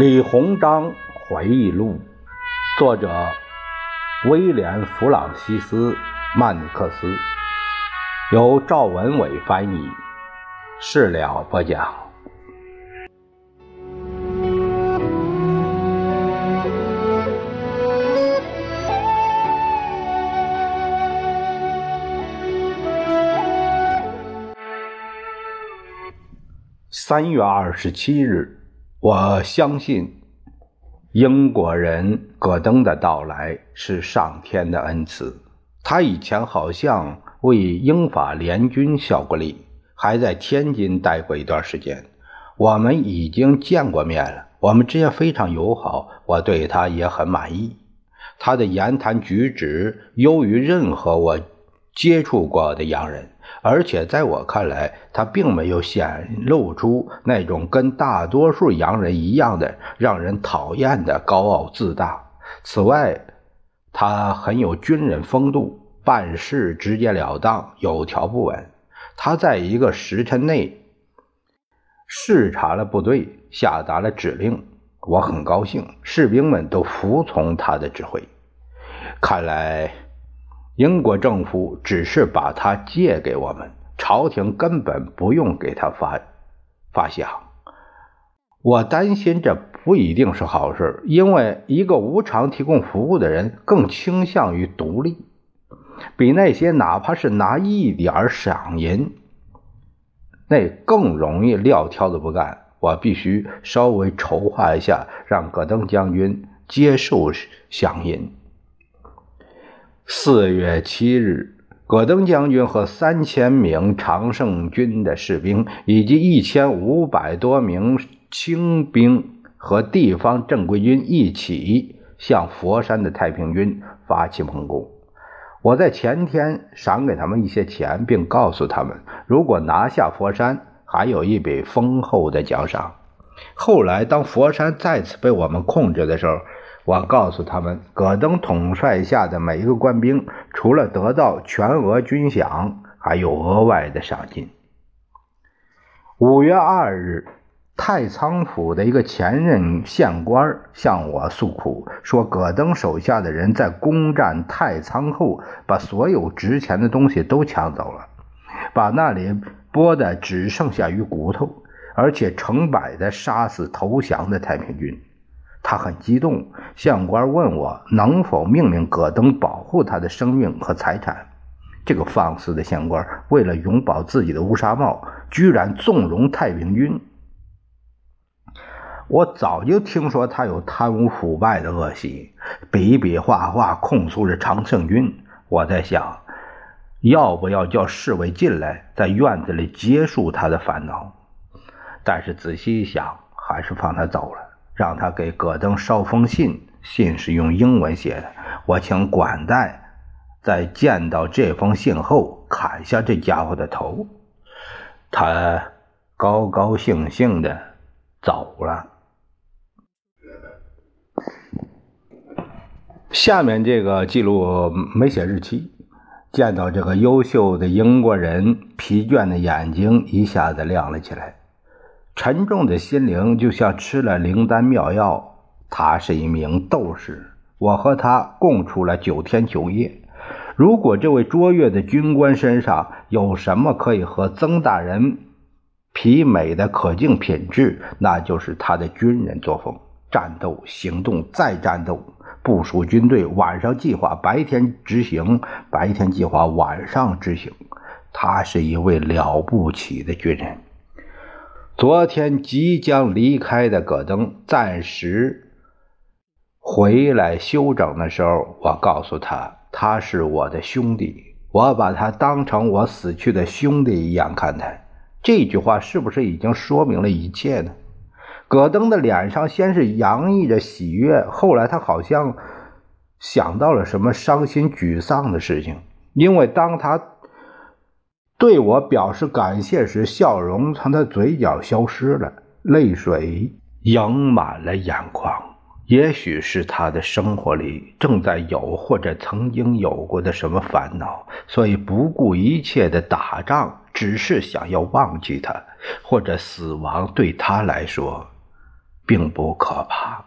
李鸿章回忆录，作者威廉·弗朗西斯·曼尼克斯，由赵文伟翻译，事了不讲。三月二十七日。我相信，英国人戈登的到来是上天的恩赐。他以前好像为英法联军效过力，还在天津待过一段时间。我们已经见过面了，我们之间非常友好，我对他也很满意。他的言谈举止优于任何我接触过的洋人。而且在我看来，他并没有显露出那种跟大多数洋人一样的让人讨厌的高傲自大。此外，他很有军人风度，办事直截了当，有条不紊。他在一个时辰内视察了部队，下达了指令。我很高兴，士兵们都服从他的指挥。看来。英国政府只是把它借给我们，朝廷根本不用给他发发饷。我担心这不一定是好事，因为一个无偿提供服务的人更倾向于独立，比那些哪怕是拿一点赏银，那更容易撂挑子不干。我必须稍微筹划一下，让戈登将军接受赏银。四月七日，戈登将军和三千名常胜军的士兵，以及一千五百多名清兵和地方正规军一起向佛山的太平军发起猛攻。我在前天赏给他们一些钱，并告诉他们，如果拿下佛山，还有一笔丰厚的奖赏。后来，当佛山再次被我们控制的时候，我告诉他们，戈登统帅下的每一个官兵，除了得到全额军饷，还有额外的赏金。五月二日，太仓府的一个前任县官向我诉苦，说戈登手下的人在攻占太仓后，把所有值钱的东西都抢走了，把那里剥的只剩下鱼骨头，而且成百的杀死投降的太平军。他很激动，县官问我能否命令戈登保护他的生命和财产。这个放肆的县官为了永保自己的乌纱帽，居然纵容太平军。我早就听说他有贪污腐败的恶习，比比划划控诉着常胜军。我在想，要不要叫侍卫进来，在院子里结束他的烦恼？但是仔细一想，还是放他走了。让他给戈登捎封信，信是用英文写的。我请管带在见到这封信后砍下这家伙的头。他高高兴兴的走了。下面这个记录没写日期。见到这个优秀的英国人，疲倦的眼睛一下子亮了起来。沉重的心灵就像吃了灵丹妙药。他是一名斗士，我和他共处了九天九夜。如果这位卓越的军官身上有什么可以和曾大人媲美的可敬品质，那就是他的军人作风：战斗、行动、再战斗。部署军队，晚上计划，白天执行；白天计划，晚上执行。他是一位了不起的军人。昨天即将离开的戈登暂时回来休整的时候，我告诉他，他是我的兄弟，我把他当成我死去的兄弟一样看待。这句话是不是已经说明了一切呢？戈登的脸上先是洋溢着喜悦，后来他好像想到了什么伤心沮丧的事情，因为当他。对我表示感谢时，笑容从他嘴角消失了，泪水盈满了眼眶。也许是他的生活里正在有或者曾经有过的什么烦恼，所以不顾一切的打仗，只是想要忘记他，或者死亡对他来说并不可怕。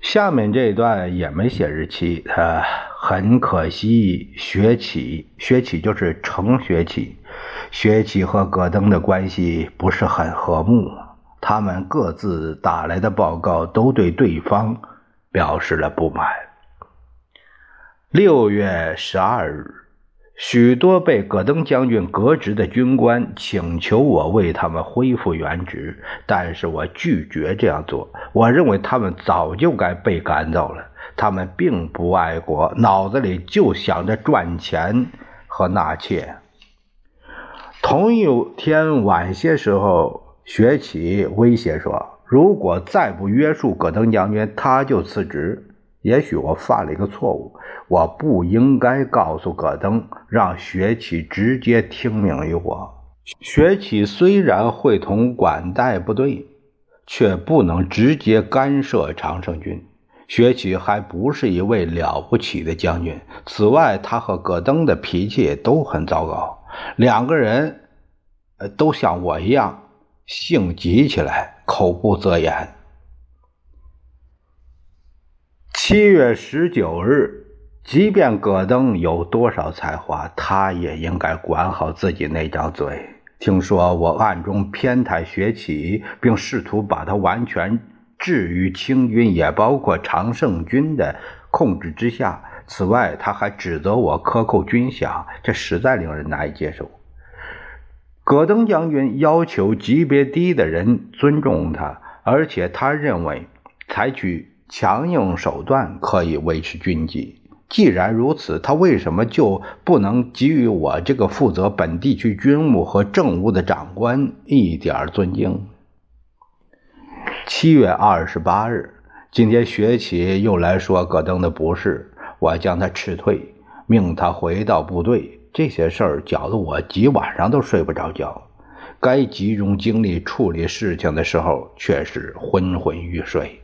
下面这一段也没写日期，他，很可惜，学起，学起就是程学启，学起和戈登的关系不是很和睦，他们各自打来的报告都对对方表示了不满。六月十二日。许多被戈登将军革职的军官请求我为他们恢复原职，但是我拒绝这样做。我认为他们早就该被赶走了。他们并不爱国，脑子里就想着赚钱和纳妾。同一天晚些时候，学启威胁说：“如果再不约束戈登将军，他就辞职。”也许我犯了一个错误，我不应该告诉戈登，让学启直接听命于我。学启虽然会同管带部队，却不能直接干涉常胜军。学启还不是一位了不起的将军。此外，他和戈登的脾气都很糟糕，两个人，呃，都像我一样，性急起来，口不择言。七月十九日，即便戈登有多少才华，他也应该管好自己那张嘴。听说我暗中偏袒学起，并试图把他完全置于清军，也包括常胜军的控制之下。此外，他还指责我克扣军饷，这实在令人难以接受。戈登将军要求级别低的人尊重他，而且他认为采取。强硬手段可以维持军纪。既然如此，他为什么就不能给予我这个负责本地区军务和政务的长官一点尊敬？七月二十八日，今天学起又来说戈登的不是，我将他斥退，命他回到部队。这些事儿搅得我几晚上都睡不着觉。该集中精力处理事情的时候，却是昏昏欲睡。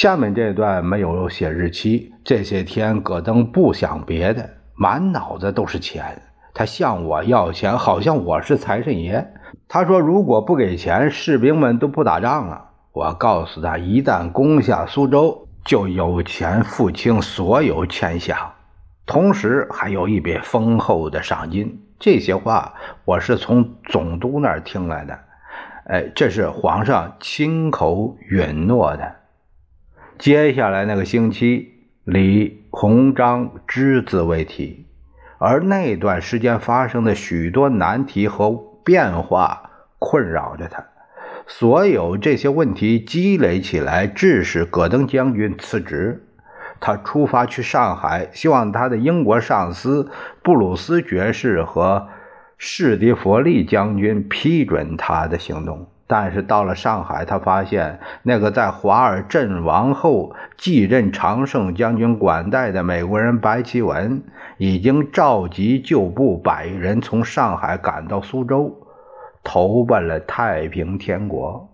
下面这段没有写日期。这些天，戈登不想别的，满脑子都是钱。他向我要钱，好像我是财神爷。他说，如果不给钱，士兵们都不打仗了。我告诉他，一旦攻下苏州，就有钱付清所有欠饷，同时还有一笔丰厚的赏金。这些话我是从总督那儿听来的。哎，这是皇上亲口允诺的。接下来那个星期，李鸿章只字未提，而那段时间发生的许多难题和变化困扰着他。所有这些问题积累起来，致使戈登将军辞职。他出发去上海，希望他的英国上司布鲁斯爵士和史蒂弗利将军批准他的行动。但是到了上海，他发现那个在华尔阵亡后继任常胜将军管带的美国人白奇文，已经召集旧部百余人从上海赶到苏州，投奔了太平天国。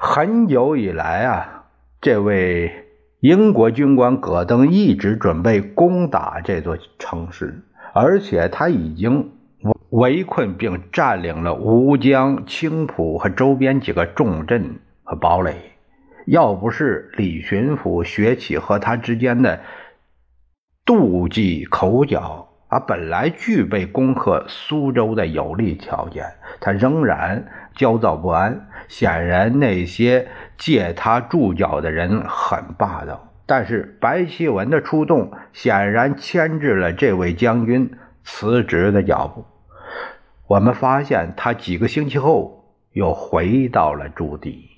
很久以来啊，这位英国军官戈登一直准备攻打这座城市，而且他已经。围困并占领了吴江、青浦和周边几个重镇和堡垒。要不是李巡抚学起和他之间的妒忌口角，啊，本来具备攻克苏州的有利条件，他仍然焦躁不安。显然，那些借他助脚的人很霸道。但是，白希文的出动显然牵制了这位将军辞职的脚步。我们发现他几个星期后又回到了驻地。